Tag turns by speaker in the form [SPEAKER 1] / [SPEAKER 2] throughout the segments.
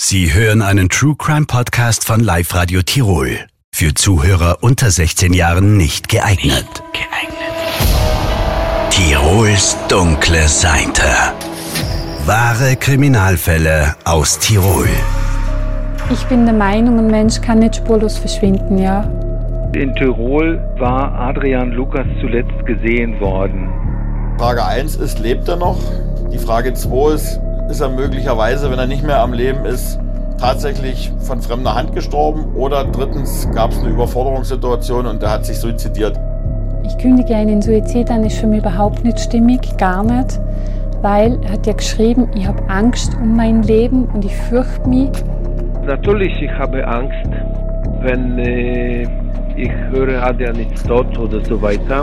[SPEAKER 1] Sie hören einen True Crime Podcast von Live Radio Tirol. Für Zuhörer unter 16 Jahren nicht geeignet. Tirols dunkle Seite. Wahre Kriminalfälle aus Tirol.
[SPEAKER 2] Ich bin der Meinung, ein Mensch kann nicht spurlos verschwinden, ja.
[SPEAKER 3] In Tirol war Adrian Lukas zuletzt gesehen worden.
[SPEAKER 4] Frage 1 ist, lebt er noch? Die Frage 2 ist, ist er möglicherweise, wenn er nicht mehr am Leben ist, tatsächlich von fremder Hand gestorben? Oder drittens gab es eine Überforderungssituation und er hat sich suizidiert?
[SPEAKER 2] Ich kündige einen Suizid an, ist für mich überhaupt nicht stimmig, gar nicht. Weil er hat ja geschrieben, ich habe Angst um mein Leben und ich fürchte mich.
[SPEAKER 3] Natürlich, ich habe Angst, wenn äh, ich höre, Adrian ist tot oder so weiter.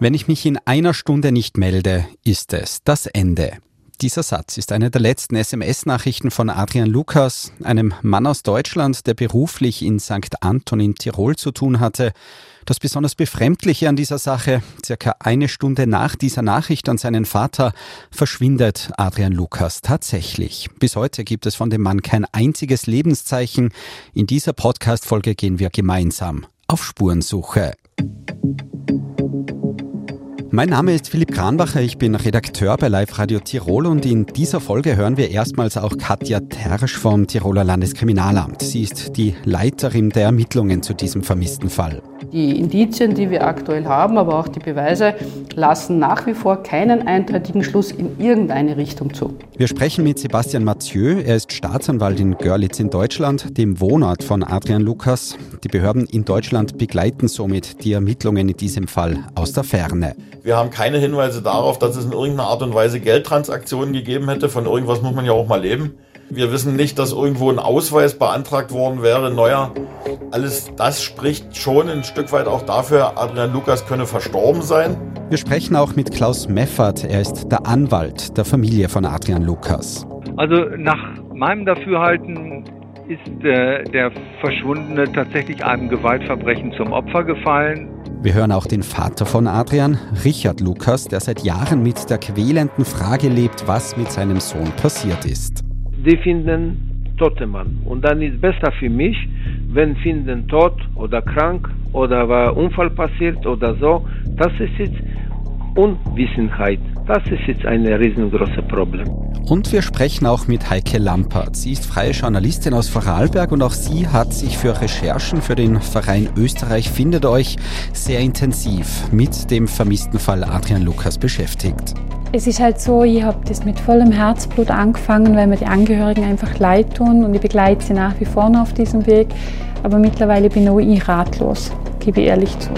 [SPEAKER 5] Wenn ich mich in einer Stunde nicht melde, ist es das Ende. Dieser Satz ist eine der letzten SMS-Nachrichten von Adrian Lukas, einem Mann aus Deutschland, der beruflich in St. Anton in Tirol zu tun hatte. Das besonders Befremdliche an dieser Sache, circa eine Stunde nach dieser Nachricht an seinen Vater, verschwindet Adrian Lukas tatsächlich. Bis heute gibt es von dem Mann kein einziges Lebenszeichen. In dieser Podcast-Folge gehen wir gemeinsam auf Spurensuche. Mein Name ist Philipp Kranbacher, ich bin Redakteur bei Live Radio Tirol und in dieser Folge hören wir erstmals auch Katja Tersch vom Tiroler Landeskriminalamt. Sie ist die Leiterin der Ermittlungen zu diesem vermissten Fall.
[SPEAKER 6] Die Indizien, die wir aktuell haben, aber auch die Beweise lassen nach wie vor keinen eindeutigen Schluss in irgendeine Richtung zu.
[SPEAKER 5] Wir sprechen mit Sebastian Mathieu. Er ist Staatsanwalt in Görlitz in Deutschland, dem Wohnort von Adrian Lukas. Die Behörden in Deutschland begleiten somit die Ermittlungen in diesem Fall aus der Ferne.
[SPEAKER 4] Wir haben keine Hinweise darauf, dass es in irgendeiner Art und Weise Geldtransaktionen gegeben hätte. Von irgendwas muss man ja auch mal leben. Wir wissen nicht, dass irgendwo ein Ausweis beantragt worden wäre, neuer. Alles das spricht schon ein Stück weit auch dafür, Adrian Lukas könne verstorben sein.
[SPEAKER 5] Wir sprechen auch mit Klaus Meffert. Er ist der Anwalt der Familie von Adrian Lukas.
[SPEAKER 3] Also nach meinem Dafürhalten ist äh, der Verschwundene tatsächlich einem Gewaltverbrechen zum Opfer gefallen.
[SPEAKER 5] Wir hören auch den Vater von Adrian, Richard Lukas, der seit Jahren mit der quälenden Frage lebt, was mit seinem Sohn passiert ist
[SPEAKER 3] die finden tote Mann. Und dann ist besser für mich, wenn finden tot oder krank oder war Unfall passiert oder so. Das ist jetzt Unwissenheit. Das ist jetzt ein riesengroßes Problem.
[SPEAKER 5] Und wir sprechen auch mit Heike Lampert. Sie ist freie Journalistin aus Vorarlberg und auch sie hat sich für Recherchen für den Verein Österreich findet euch sehr intensiv mit dem vermissten Fall Adrian Lukas beschäftigt.
[SPEAKER 2] Es ist halt so, ich habe das mit vollem Herzblut angefangen, weil mir die Angehörigen einfach leid tun und ich begleite sie nach wie vor noch auf diesem Weg. Aber mittlerweile bin auch ich ratlos, gebe ich ehrlich zu.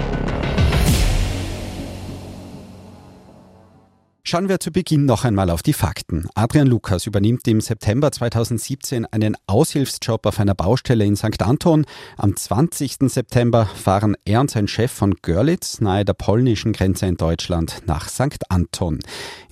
[SPEAKER 5] Schauen wir zu Beginn noch einmal auf die Fakten. Adrian Lukas übernimmt im September 2017 einen Aushilfsjob auf einer Baustelle in St. Anton. Am 20. September fahren er und sein Chef von Görlitz nahe der polnischen Grenze in Deutschland nach St. Anton.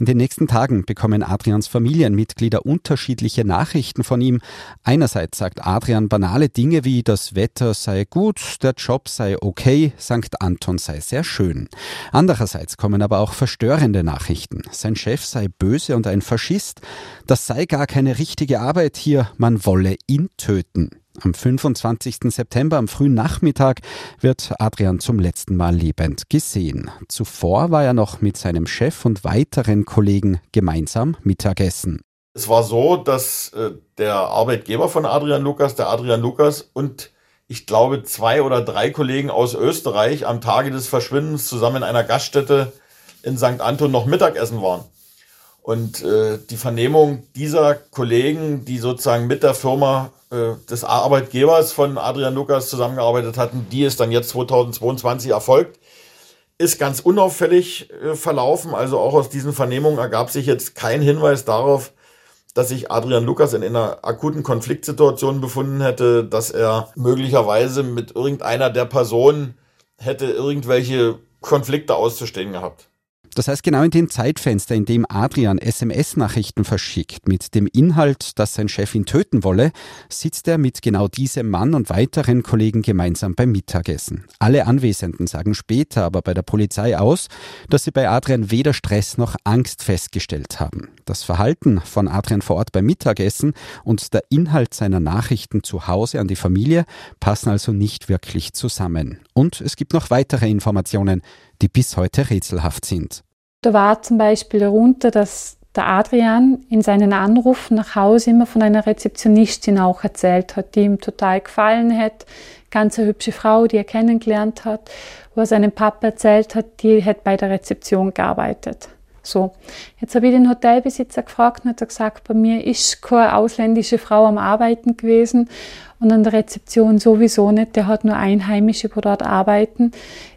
[SPEAKER 5] In den nächsten Tagen bekommen Adrians Familienmitglieder unterschiedliche Nachrichten von ihm. Einerseits sagt Adrian banale Dinge wie das Wetter sei gut, der Job sei okay, St. Anton sei sehr schön. Andererseits kommen aber auch verstörende Nachrichten sein Chef sei böse und ein Faschist, das sei gar keine richtige Arbeit hier, man wolle ihn töten. Am 25. September am frühen Nachmittag wird Adrian zum letzten Mal lebend gesehen. Zuvor war er noch mit seinem Chef und weiteren Kollegen gemeinsam Mittagessen.
[SPEAKER 4] Es war so, dass äh, der Arbeitgeber von Adrian Lukas, der Adrian Lukas und ich glaube zwei oder drei Kollegen aus Österreich am Tage des Verschwindens zusammen in einer Gaststätte in St. Anton noch Mittagessen waren. Und äh, die Vernehmung dieser Kollegen, die sozusagen mit der Firma äh, des Arbeitgebers von Adrian Lukas zusammengearbeitet hatten, die ist dann jetzt 2022 erfolgt, ist ganz unauffällig äh, verlaufen. Also auch aus diesen Vernehmungen ergab sich jetzt kein Hinweis darauf, dass sich Adrian Lukas in einer akuten Konfliktsituation befunden hätte, dass er möglicherweise mit irgendeiner der Personen hätte irgendwelche Konflikte auszustehen gehabt.
[SPEAKER 5] Das heißt, genau in dem Zeitfenster, in dem Adrian SMS-Nachrichten verschickt mit dem Inhalt, dass sein Chef ihn töten wolle, sitzt er mit genau diesem Mann und weiteren Kollegen gemeinsam beim Mittagessen. Alle Anwesenden sagen später aber bei der Polizei aus, dass sie bei Adrian weder Stress noch Angst festgestellt haben. Das Verhalten von Adrian vor Ort beim Mittagessen und der Inhalt seiner Nachrichten zu Hause an die Familie passen also nicht wirklich zusammen. Und es gibt noch weitere Informationen, die bis heute rätselhaft sind.
[SPEAKER 2] Da war zum Beispiel darunter, dass der Adrian in seinen Anrufen nach Hause immer von einer Rezeptionistin auch erzählt hat, die ihm total gefallen hat. Ganz eine hübsche Frau, die er kennengelernt hat, wo er seinem Papa erzählt hat, die hat bei der Rezeption gearbeitet. So, jetzt habe ich den Hotelbesitzer gefragt und hat er gesagt, bei mir ist keine ausländische Frau am Arbeiten gewesen und an der Rezeption sowieso nicht. Der hat nur Einheimische, die dort arbeiten.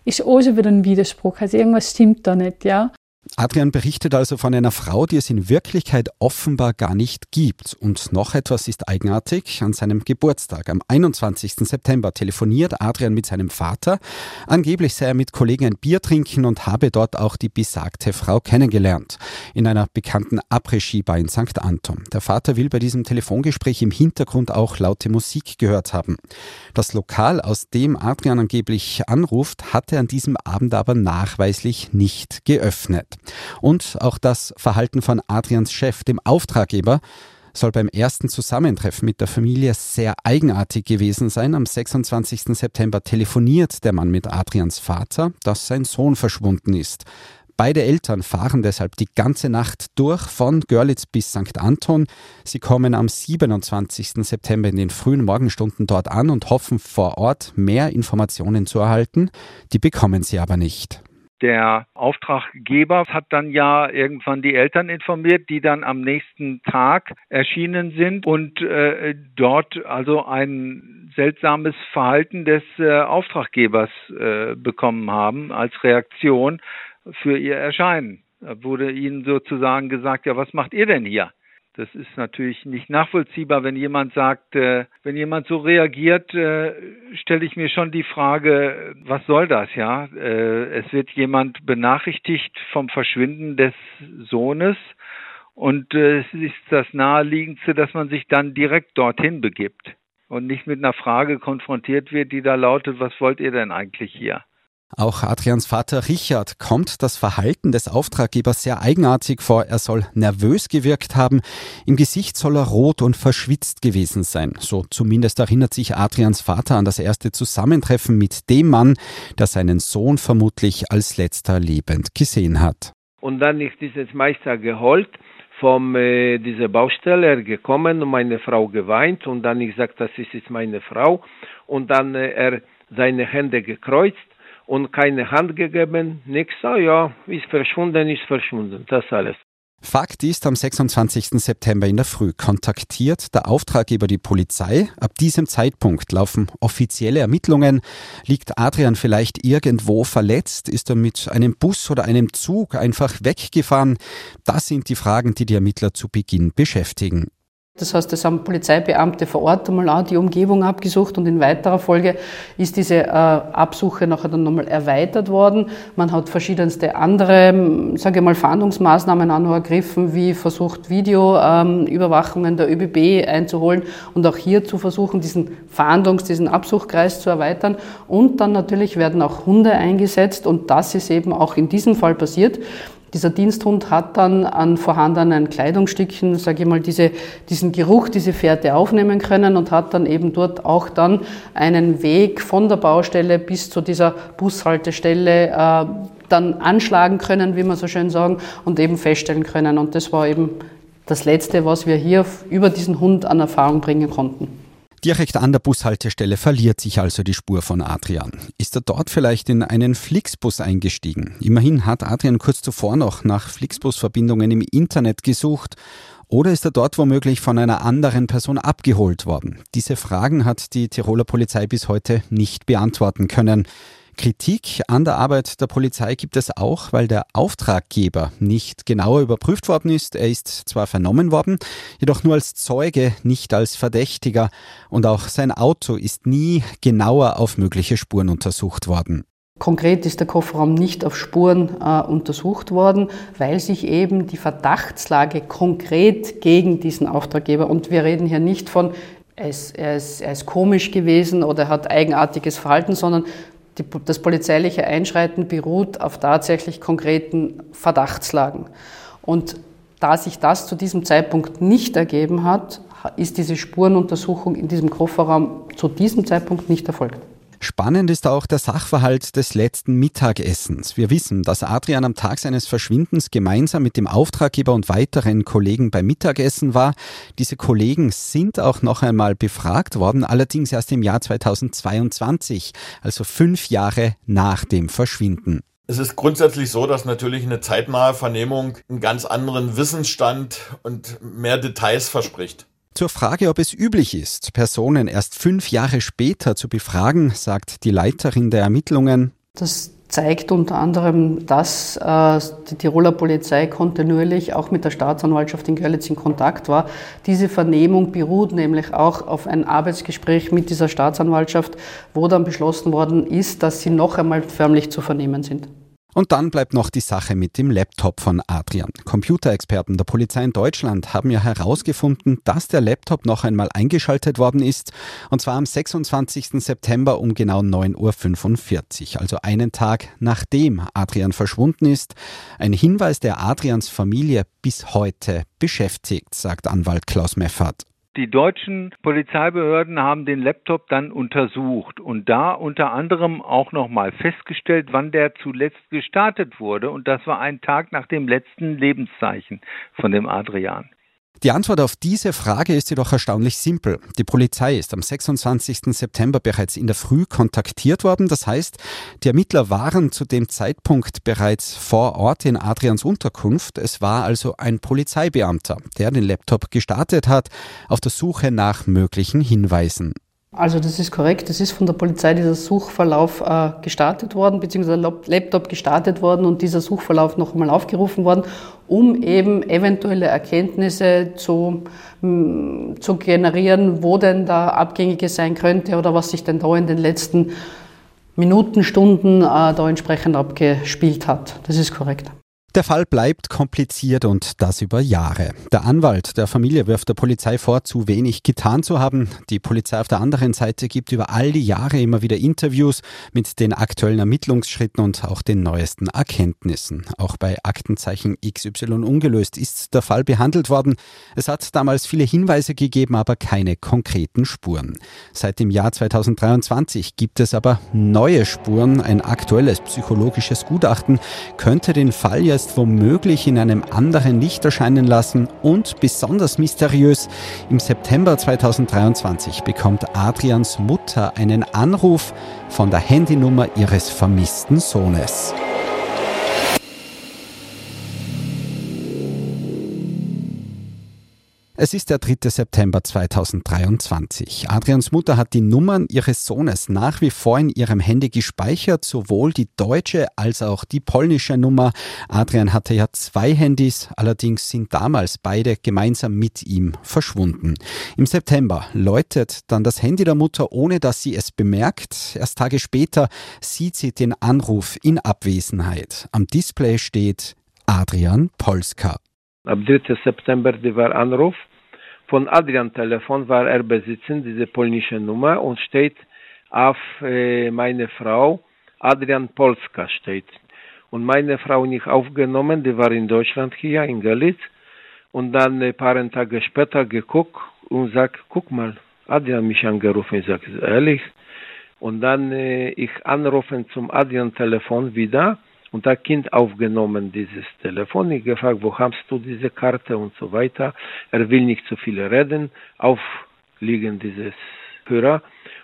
[SPEAKER 2] Ist auch schon wieder ein Widerspruch. Also irgendwas stimmt da nicht, ja.
[SPEAKER 5] Adrian berichtet also von einer Frau, die es in Wirklichkeit offenbar gar nicht gibt. Und noch etwas ist eigenartig. An seinem Geburtstag, am 21. September, telefoniert Adrian mit seinem Vater. Angeblich sei er mit Kollegen ein Bier trinken und habe dort auch die besagte Frau kennengelernt. In einer bekannten Après-Ski-Bar in St. Anton. Der Vater will bei diesem Telefongespräch im Hintergrund auch laute Musik gehört haben. Das Lokal, aus dem Adrian angeblich anruft, hatte an diesem Abend aber nachweislich nicht geöffnet. Und auch das Verhalten von Adrians Chef, dem Auftraggeber, soll beim ersten Zusammentreffen mit der Familie sehr eigenartig gewesen sein. Am 26. September telefoniert der Mann mit Adrians Vater, dass sein Sohn verschwunden ist. Beide Eltern fahren deshalb die ganze Nacht durch von Görlitz bis St. Anton. Sie kommen am 27. September in den frühen Morgenstunden dort an und hoffen vor Ort mehr Informationen zu erhalten. Die bekommen sie aber nicht.
[SPEAKER 7] Der Auftraggeber hat dann ja irgendwann die Eltern informiert, die dann am nächsten Tag erschienen sind und äh, dort also ein seltsames Verhalten des äh, Auftraggebers äh, bekommen haben als Reaktion für ihr Erscheinen. Da wurde ihnen sozusagen gesagt, ja, was macht ihr denn hier? Das ist natürlich nicht nachvollziehbar, wenn jemand sagt, äh, wenn jemand so reagiert, äh, stelle ich mir schon die Frage, was soll das, ja? Äh, es wird jemand benachrichtigt vom Verschwinden des Sohnes und äh, es ist das naheliegendste, dass man sich dann direkt dorthin begibt und nicht mit einer Frage konfrontiert wird, die da lautet, was wollt ihr denn eigentlich hier?
[SPEAKER 5] Auch Adrians Vater Richard kommt das Verhalten des Auftraggebers sehr eigenartig vor. Er soll nervös gewirkt haben. Im Gesicht soll er rot und verschwitzt gewesen sein. So zumindest erinnert sich Adrians Vater an das erste Zusammentreffen mit dem Mann, der seinen Sohn vermutlich als letzter lebend gesehen hat.
[SPEAKER 3] Und dann ist dieses Meister geholt von äh, dieser Baustelle gekommen und meine Frau geweint und dann ich gesagt, das ist jetzt meine Frau und dann äh, er seine Hände gekreuzt und keine Hand gegeben, nichts. Ah ja, ist verschwunden, ist verschwunden, das alles.
[SPEAKER 5] Fakt ist, am 26. September in der Früh kontaktiert der Auftraggeber die Polizei. Ab diesem Zeitpunkt laufen offizielle Ermittlungen. Liegt Adrian vielleicht irgendwo verletzt? Ist er mit einem Bus oder einem Zug einfach weggefahren? Das sind die Fragen, die die Ermittler zu Beginn beschäftigen.
[SPEAKER 6] Das heißt, es haben Polizeibeamte vor Ort einmal auch die Umgebung abgesucht und in weiterer Folge ist diese äh, Absuche nachher dann nochmal erweitert worden. Man hat verschiedenste andere, sage ich mal, Fahndungsmaßnahmen auch noch ergriffen, wie versucht, Videoüberwachungen ähm, der ÖBB einzuholen und auch hier zu versuchen, diesen Fahndungs-, diesen Absuchkreis zu erweitern. Und dann natürlich werden auch Hunde eingesetzt und das ist eben auch in diesem Fall passiert. Dieser Diensthund hat dann an vorhandenen Kleidungsstücken, sage ich mal, diese, diesen Geruch, diese Fährte aufnehmen können und hat dann eben dort auch dann einen Weg von der Baustelle bis zu dieser Bushaltestelle äh, dann anschlagen können, wie man so schön sagen, und eben feststellen können. Und das war eben das Letzte, was wir hier über diesen Hund an Erfahrung bringen konnten.
[SPEAKER 5] Direkt an der Bushaltestelle verliert sich also die Spur von Adrian. Ist er dort vielleicht in einen Flixbus eingestiegen? Immerhin hat Adrian kurz zuvor noch nach Flixbus-Verbindungen im Internet gesucht. Oder ist er dort womöglich von einer anderen Person abgeholt worden? Diese Fragen hat die Tiroler Polizei bis heute nicht beantworten können. Kritik an der Arbeit der Polizei gibt es auch, weil der Auftraggeber nicht genauer überprüft worden ist. Er ist zwar vernommen worden, jedoch nur als Zeuge, nicht als Verdächtiger. Und auch sein Auto ist nie genauer auf mögliche Spuren untersucht worden.
[SPEAKER 6] Konkret ist der Kofferraum nicht auf Spuren äh, untersucht worden, weil sich eben die Verdachtslage konkret gegen diesen Auftraggeber, und wir reden hier nicht von, er ist, er ist, er ist komisch gewesen oder hat eigenartiges Verhalten, sondern die, das polizeiliche Einschreiten beruht auf tatsächlich konkreten Verdachtslagen. Und da sich das zu diesem Zeitpunkt nicht ergeben hat, ist diese Spurenuntersuchung in diesem Kofferraum zu diesem Zeitpunkt nicht erfolgt.
[SPEAKER 5] Spannend ist auch der Sachverhalt des letzten Mittagessens. Wir wissen, dass Adrian am Tag seines Verschwindens gemeinsam mit dem Auftraggeber und weiteren Kollegen beim Mittagessen war. Diese Kollegen sind auch noch einmal befragt worden, allerdings erst im Jahr 2022, also fünf Jahre nach dem Verschwinden.
[SPEAKER 4] Es ist grundsätzlich so, dass natürlich eine zeitnahe Vernehmung einen ganz anderen Wissensstand und mehr Details verspricht.
[SPEAKER 5] Zur Frage, ob es üblich ist, Personen erst fünf Jahre später zu befragen, sagt die Leiterin der Ermittlungen.
[SPEAKER 6] Das zeigt unter anderem, dass äh, die Tiroler Polizei kontinuierlich auch mit der Staatsanwaltschaft in Görlitz in Kontakt war. Diese Vernehmung beruht nämlich auch auf ein Arbeitsgespräch mit dieser Staatsanwaltschaft, wo dann beschlossen worden ist, dass sie noch einmal förmlich zu vernehmen sind.
[SPEAKER 5] Und dann bleibt noch die Sache mit dem Laptop von Adrian. Computerexperten der Polizei in Deutschland haben ja herausgefunden, dass der Laptop noch einmal eingeschaltet worden ist. Und zwar am 26. September um genau 9.45 Uhr, also einen Tag nachdem Adrian verschwunden ist. Ein Hinweis, der Adrians Familie bis heute beschäftigt, sagt Anwalt Klaus Meffert.
[SPEAKER 7] Die deutschen Polizeibehörden haben den Laptop dann untersucht und da unter anderem auch nochmal festgestellt, wann der zuletzt gestartet wurde. Und das war ein Tag nach dem letzten Lebenszeichen von dem Adrian.
[SPEAKER 5] Die Antwort auf diese Frage ist jedoch erstaunlich simpel. Die Polizei ist am 26. September bereits in der Früh kontaktiert worden. Das heißt, die Ermittler waren zu dem Zeitpunkt bereits vor Ort in Adrians Unterkunft. Es war also ein Polizeibeamter, der den Laptop gestartet hat, auf der Suche nach möglichen Hinweisen.
[SPEAKER 6] Also das ist korrekt. Es ist von der Polizei dieser Suchverlauf äh, gestartet worden, beziehungsweise Laptop gestartet worden und dieser Suchverlauf noch einmal aufgerufen worden, um eben eventuelle Erkenntnisse zu, mh, zu generieren, wo denn da Abgängige sein könnte oder was sich denn da in den letzten Minuten, Stunden äh, da entsprechend abgespielt hat. Das ist korrekt.
[SPEAKER 5] Der Fall bleibt kompliziert und das über Jahre. Der Anwalt der Familie wirft der Polizei vor, zu wenig getan zu haben. Die Polizei auf der anderen Seite gibt über all die Jahre immer wieder Interviews mit den aktuellen Ermittlungsschritten und auch den neuesten Erkenntnissen. Auch bei Aktenzeichen XY ungelöst ist der Fall behandelt worden. Es hat damals viele Hinweise gegeben, aber keine konkreten Spuren. Seit dem Jahr 2023 gibt es aber neue Spuren. Ein aktuelles psychologisches Gutachten könnte den Fall jetzt jetzt womöglich in einem anderen Licht erscheinen lassen und besonders mysteriös, im September 2023 bekommt Adrians Mutter einen Anruf von der Handynummer ihres vermissten Sohnes. Es ist der 3. September 2023. Adrians Mutter hat die Nummern ihres Sohnes nach wie vor in ihrem Handy gespeichert, sowohl die deutsche als auch die polnische Nummer. Adrian hatte ja zwei Handys, allerdings sind damals beide gemeinsam mit ihm verschwunden. Im September läutet dann das Handy der Mutter, ohne dass sie es bemerkt. Erst Tage später sieht sie den Anruf in Abwesenheit. Am Display steht Adrian Polska.
[SPEAKER 3] Ab 3. September die war Anruf. Von Adrian Telefon war er besitzen, diese polnische Nummer und steht auf äh, meine Frau, Adrian Polska steht. Und meine Frau nicht aufgenommen, die war in Deutschland hier, in Görlitz. Und dann ein paar Tage später geguckt und sagt, guck mal, Adrian mich angerufen. Ich sage, ehrlich? Und dann äh, ich anrufen zum Adrian Telefon wieder und da Kind aufgenommen dieses Telefon. Ich gefragt, wo hast du diese Karte und so weiter. Er will nicht zu viel reden. Aufliegen dieses Hörer.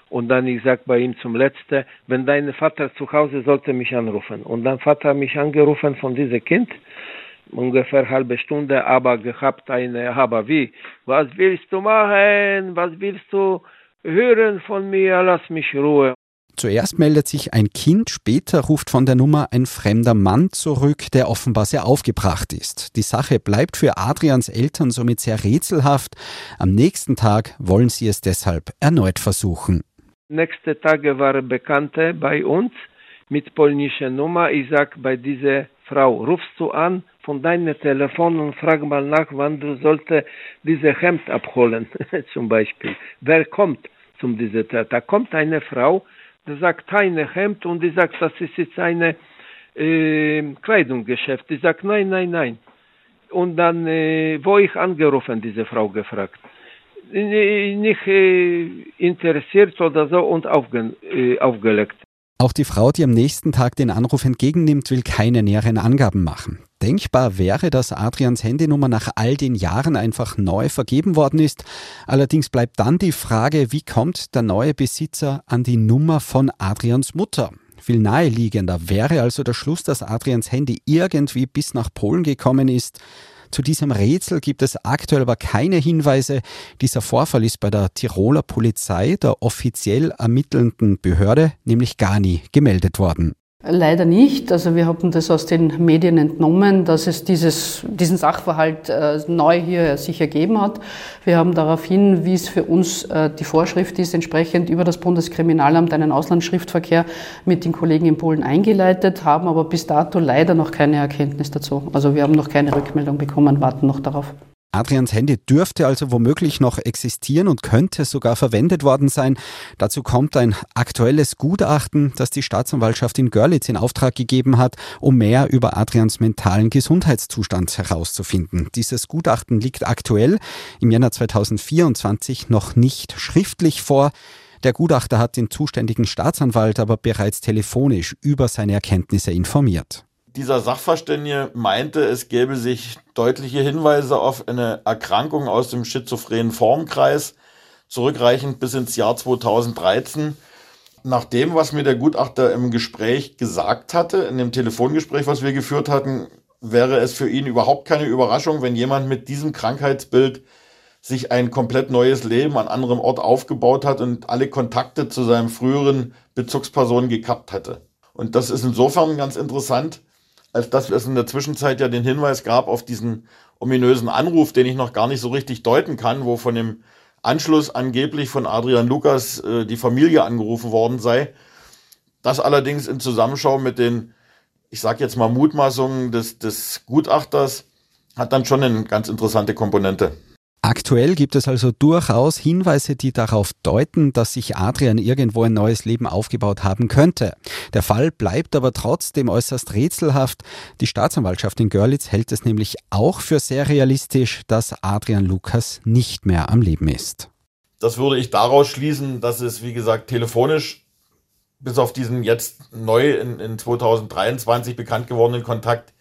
[SPEAKER 3] Und dann ich sag bei ihm zum Letzten, wenn dein Vater zu Hause sollte mich anrufen. Und dann Vater mich angerufen von diesem Kind, ungefähr halbe Stunde, aber gehabt eine, aber wie, was willst du machen, was willst du hören von mir, lass mich Ruhe.
[SPEAKER 5] Zuerst meldet sich ein Kind, später ruft von der Nummer ein fremder Mann zurück, der offenbar sehr aufgebracht ist. Die Sache bleibt für Adrians Eltern somit sehr rätselhaft. Am nächsten Tag wollen sie es deshalb erneut versuchen.
[SPEAKER 3] Nächste Tage waren Bekannte bei uns mit polnischer Nummer. Ich sag bei dieser Frau, rufst du an von deinem Telefon und frag mal nach, wann du sollte diese Hemd abholen, zum Beispiel. Wer kommt zum dieser Tat? Da kommt eine Frau, die sagt keine Hemd und die sagt, das ist jetzt eine äh, Kleidungsgeschäft. Die sagt, nein, nein, nein. Und dann, äh, wo ich angerufen, diese Frau gefragt. Nicht äh, interessiert oder so und aufge, äh, aufgelegt.
[SPEAKER 5] Auch die Frau, die am nächsten Tag den Anruf entgegennimmt, will keine näheren Angaben machen. Denkbar wäre, dass Adrians Handynummer nach all den Jahren einfach neu vergeben worden ist. Allerdings bleibt dann die Frage, wie kommt der neue Besitzer an die Nummer von Adrians Mutter? Viel naheliegender wäre also der Schluss, dass Adrians Handy irgendwie bis nach Polen gekommen ist. Zu diesem Rätsel gibt es aktuell aber keine Hinweise. Dieser Vorfall ist bei der Tiroler Polizei, der offiziell ermittelnden Behörde, nämlich gar nie gemeldet worden.
[SPEAKER 6] Leider nicht. Also wir haben das aus den Medien entnommen, dass es dieses, diesen Sachverhalt äh, neu hier sich ergeben hat. Wir haben daraufhin, wie es für uns äh, die Vorschrift ist, entsprechend über das Bundeskriminalamt einen Auslandsschriftverkehr mit den Kollegen in Polen eingeleitet, haben aber bis dato leider noch keine Erkenntnis dazu. Also wir haben noch keine Rückmeldung bekommen, warten noch darauf.
[SPEAKER 5] Adrians Handy dürfte also womöglich noch existieren und könnte sogar verwendet worden sein. Dazu kommt ein aktuelles Gutachten, das die Staatsanwaltschaft in Görlitz in Auftrag gegeben hat, um mehr über Adrians mentalen Gesundheitszustand herauszufinden. Dieses Gutachten liegt aktuell im Jänner 2024 noch nicht schriftlich vor. Der Gutachter hat den zuständigen Staatsanwalt aber bereits telefonisch über seine Erkenntnisse informiert
[SPEAKER 4] dieser Sachverständige meinte, es gäbe sich deutliche Hinweise auf eine Erkrankung aus dem schizophrenen Formkreis, zurückreichend bis ins Jahr 2013. Nach dem, was mir der Gutachter im Gespräch gesagt hatte, in dem Telefongespräch, was wir geführt hatten, wäre es für ihn überhaupt keine Überraschung, wenn jemand mit diesem Krankheitsbild sich ein komplett neues Leben an anderem Ort aufgebaut hat und alle Kontakte zu seinem früheren Bezugsperson gekappt hätte. Und das ist insofern ganz interessant, als dass es in der Zwischenzeit ja den Hinweis gab auf diesen ominösen Anruf, den ich noch gar nicht so richtig deuten kann, wo von dem Anschluss angeblich von Adrian Lukas äh, die Familie angerufen worden sei. Das allerdings in Zusammenschau mit den, ich sage jetzt mal Mutmaßungen des, des Gutachters, hat dann schon eine ganz interessante Komponente.
[SPEAKER 5] Aktuell gibt es also durchaus Hinweise, die darauf deuten, dass sich Adrian irgendwo ein neues Leben aufgebaut haben könnte. Der Fall bleibt aber trotzdem äußerst rätselhaft. Die Staatsanwaltschaft in Görlitz hält es nämlich auch für sehr realistisch, dass Adrian Lukas nicht mehr am Leben ist.
[SPEAKER 4] Das würde ich daraus schließen, dass es, wie gesagt, telefonisch bis auf diesen jetzt neu in, in 2023 bekannt gewordenen Kontakt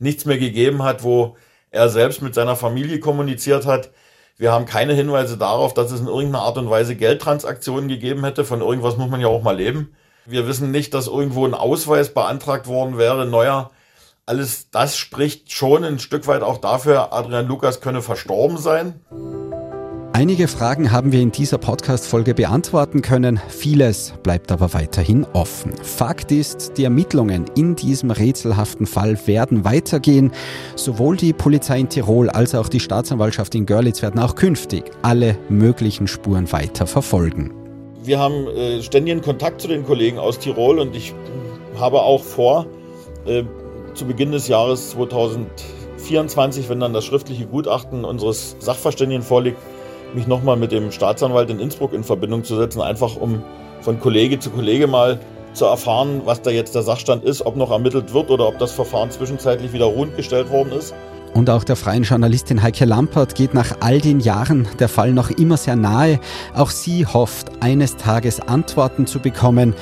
[SPEAKER 4] nichts mehr gegeben hat, wo er selbst mit seiner Familie kommuniziert hat. Wir haben keine Hinweise darauf, dass es in irgendeiner Art und Weise Geldtransaktionen gegeben hätte. Von irgendwas muss man ja auch mal leben. Wir wissen nicht, dass irgendwo ein Ausweis beantragt worden wäre, neuer. Alles das spricht schon ein Stück weit auch dafür, Adrian Lukas könne verstorben sein.
[SPEAKER 5] Einige Fragen haben wir in dieser Podcast-Folge beantworten können, vieles bleibt aber weiterhin offen. Fakt ist, die Ermittlungen in diesem rätselhaften Fall werden weitergehen. Sowohl die Polizei in Tirol als auch die Staatsanwaltschaft in Görlitz werden auch künftig alle möglichen Spuren weiter verfolgen.
[SPEAKER 4] Wir haben äh, ständigen Kontakt zu den Kollegen aus Tirol und ich habe auch vor, äh, zu Beginn des Jahres 2024, wenn dann das schriftliche Gutachten unseres Sachverständigen vorliegt, mich nochmal mit dem Staatsanwalt in Innsbruck in Verbindung zu setzen, einfach um von Kollege zu Kollege mal zu erfahren, was da jetzt der Sachstand ist, ob noch ermittelt wird oder ob das Verfahren zwischenzeitlich wieder ruhend gestellt worden ist.
[SPEAKER 5] Und auch der freien Journalistin Heike Lampert geht nach all den Jahren der Fall noch immer sehr nahe. Auch sie hofft, eines Tages Antworten zu bekommen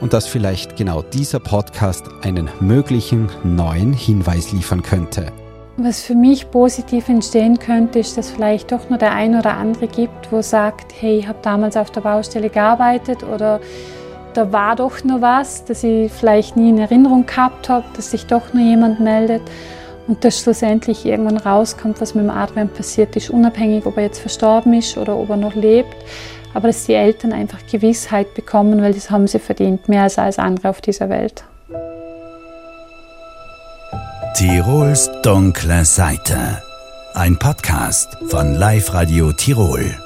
[SPEAKER 5] und dass vielleicht genau dieser Podcast einen möglichen neuen Hinweis liefern könnte.
[SPEAKER 2] Was für mich positiv entstehen könnte, ist, dass vielleicht doch nur der ein oder andere gibt, wo sagt, hey, ich habe damals auf der Baustelle gearbeitet oder da war doch nur was, das ich vielleicht nie in Erinnerung gehabt habe, dass sich doch nur jemand meldet und dass schlussendlich irgendwann rauskommt, was mit dem Adrian passiert ist, unabhängig, ob er jetzt verstorben ist oder ob er noch lebt. Aber dass die Eltern einfach Gewissheit bekommen, weil das haben sie verdient, mehr als alles andere auf dieser Welt.
[SPEAKER 1] Tirols dunkle Seite. Ein Podcast von Live Radio Tirol.